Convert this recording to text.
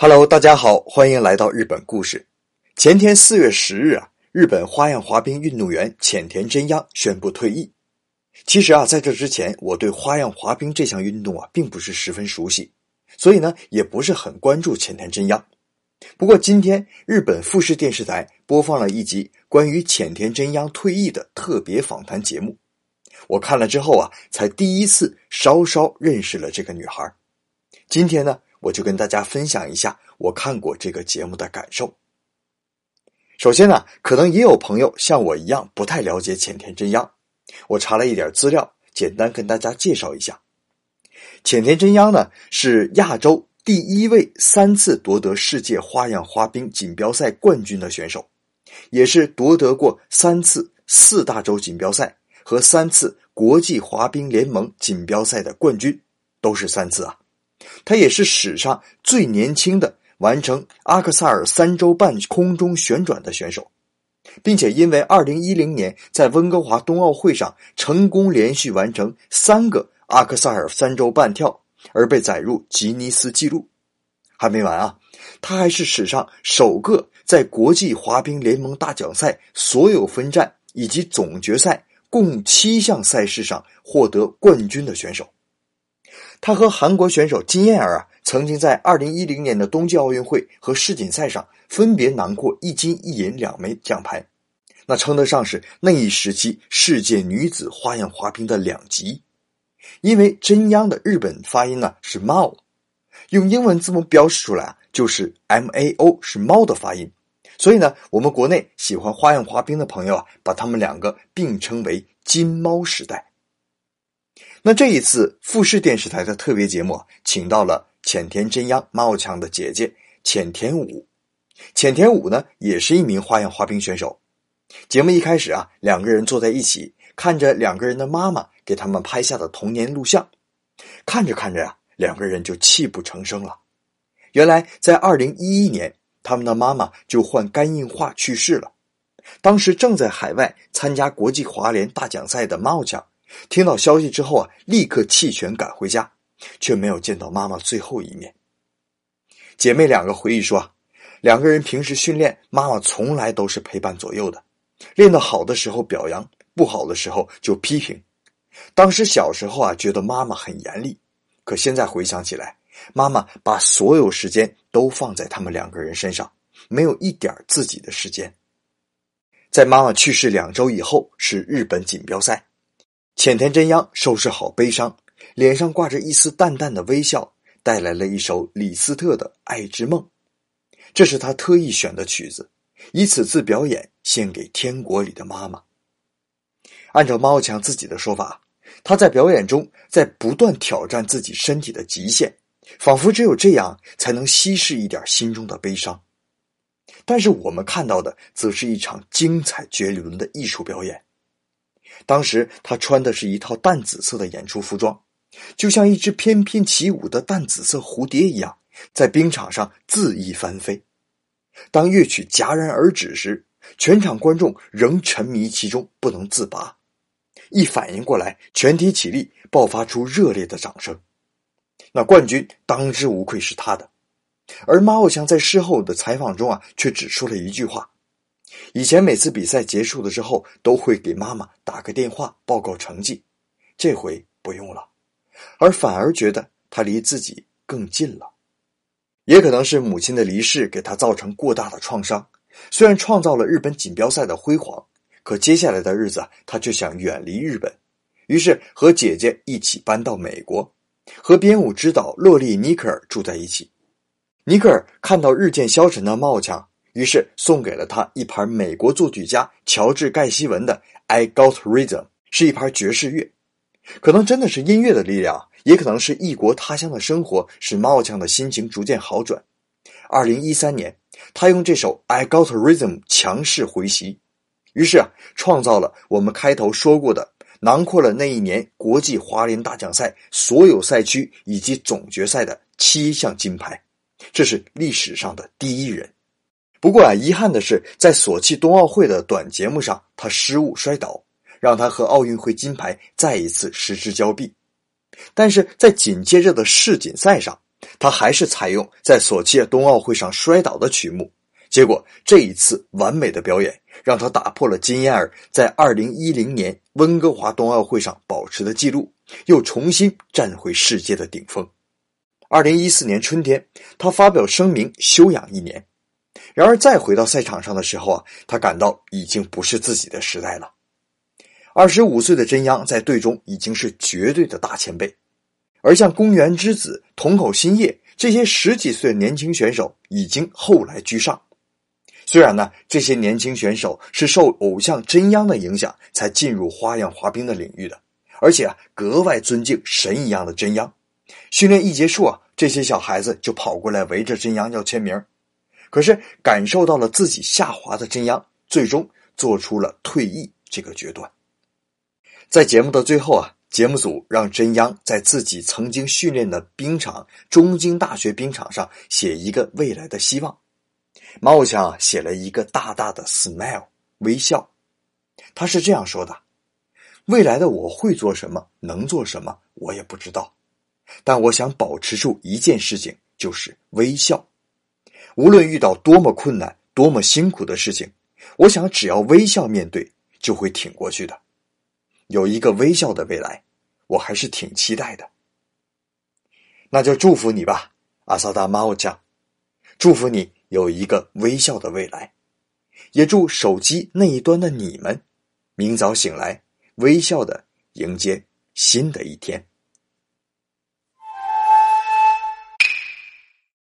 Hello，大家好，欢迎来到日本故事。前天四月十日啊，日本花样滑冰运动员浅田真央宣布退役。其实啊，在这之前，我对花样滑冰这项运动啊，并不是十分熟悉，所以呢，也不是很关注浅田真央。不过今天，日本富士电视台播放了一集关于浅田真央退役的特别访谈节目，我看了之后啊，才第一次稍稍认识了这个女孩。今天呢。我就跟大家分享一下我看过这个节目的感受。首先呢，可能也有朋友像我一样不太了解浅田真央，我查了一点资料，简单跟大家介绍一下。浅田真央呢是亚洲第一位三次夺得世界花样滑冰锦标赛冠军的选手，也是夺得过三次四大洲锦标赛和三次国际滑冰联盟锦标赛的冠军，都是三次啊。他也是史上最年轻的完成阿克萨尔三周半空中旋转的选手，并且因为2010年在温哥华冬奥会上成功连续完成三个阿克萨尔三周半跳而被载入吉尼斯纪录。还没完啊，他还是史上首个在国际滑冰联盟大奖赛所有分站以及总决赛共七项赛事上获得冠军的选手。他和韩国选手金燕儿啊，曾经在二零一零年的冬季奥运会和世锦赛上分别囊括一金一银两枚奖牌，那称得上是那一时期世界女子花样滑冰的两极。因为真央的日本发音呢是猫，用英文字母标识出来啊就是 M A O 是猫的发音，所以呢，我们国内喜欢花样滑冰的朋友啊，把他们两个并称为金猫时代。那这一次富士电视台的特别节目，请到了浅田真央猫强的姐姐浅田舞。浅田舞呢，也是一名花样滑冰选手。节目一开始啊，两个人坐在一起，看着两个人的妈妈给他们拍下的童年录像。看着看着呀，两个人就泣不成声了。原来在二零一一年，他们的妈妈就患肝硬化去世了。当时正在海外参加国际滑联大奖赛的猫强。听到消息之后啊，立刻弃权赶回家，却没有见到妈妈最后一面。姐妹两个回忆说，两个人平时训练，妈妈从来都是陪伴左右的，练得好的时候表扬，不好的时候就批评。当时小时候啊，觉得妈妈很严厉，可现在回想起来，妈妈把所有时间都放在他们两个人身上，没有一点自己的时间。在妈妈去世两周以后，是日本锦标赛。浅田真央收拾好悲伤，脸上挂着一丝淡淡的微笑，带来了一首李斯特的《爱之梦》，这是他特意选的曲子，以此次表演献给天国里的妈妈。按照猫强自己的说法，他在表演中在不断挑战自己身体的极限，仿佛只有这样才能稀释一点心中的悲伤。但是我们看到的，则是一场精彩绝伦的艺术表演。当时他穿的是一套淡紫色的演出服装，就像一只翩翩起舞的淡紫色蝴蝶一样，在冰场上恣意翻飞。当乐曲戛然而止时，全场观众仍沉迷其中不能自拔。一反应过来，全体起立，爆发出热烈的掌声。那冠军当之无愧是他的，而马偶强在事后的采访中啊，却只说了一句话。以前每次比赛结束的时候，都会给妈妈打个电话报告成绩，这回不用了，而反而觉得他离自己更近了。也可能是母亲的离世给他造成过大的创伤，虽然创造了日本锦标赛的辉煌，可接下来的日子他却想远离日本，于是和姐姐一起搬到美国，和编舞指导洛丽·尼克尔住在一起。尼克尔看到日渐消沉的茂强。于是送给了他一盘美国作曲家乔治·盖希文的《I Got Rhythm》，是一盘爵士乐。可能真的是音乐的力量，也可能是异国他乡的生活，使茂强的心情逐渐好转。二零一三年，他用这首《I Got Rhythm》强势回袭，于是啊，创造了我们开头说过的，囊括了那一年国际滑联大奖赛所有赛区以及总决赛的七项金牌，这是历史上的第一人。不过啊，遗憾的是，在索契冬奥会的短节目上，他失误摔倒，让他和奥运会金牌再一次失之交臂。但是在紧接着的世锦赛上，他还是采用在索契冬奥会上摔倒的曲目。结果这一次完美的表演，让他打破了金燕儿在2010年温哥华冬奥会上保持的记录，又重新站回世界的顶峰。2014年春天，他发表声明休养一年。然而再回到赛场上的时候啊，他感到已经不是自己的时代了。二十五岁的真央在队中已经是绝对的大前辈，而像公园之子、筒口新叶这些十几岁的年轻选手已经后来居上。虽然呢，这些年轻选手是受偶像真央的影响才进入花样滑冰的领域的，而且啊，格外尊敬神一样的真央。训练一结束啊，这些小孩子就跑过来围着真央要签名。可是感受到了自己下滑的真央，最终做出了退役这个决断。在节目的最后啊，节目组让真央在自己曾经训练的冰场——中京大学冰场上写一个未来的希望。马偶强写了一个大大的 smile 微笑，他是这样说的：“未来的我会做什么，能做什么，我也不知道。但我想保持住一件事情，就是微笑。无论遇到多么困难、多么辛苦的事情，我想只要微笑面对，就会挺过去的。有一个微笑的未来，我还是挺期待的。那就祝福你吧，阿萨达马奥酱，祝福你。”有一个微笑的未来，也祝手机那一端的你们，明早醒来，微笑的迎接新的一天。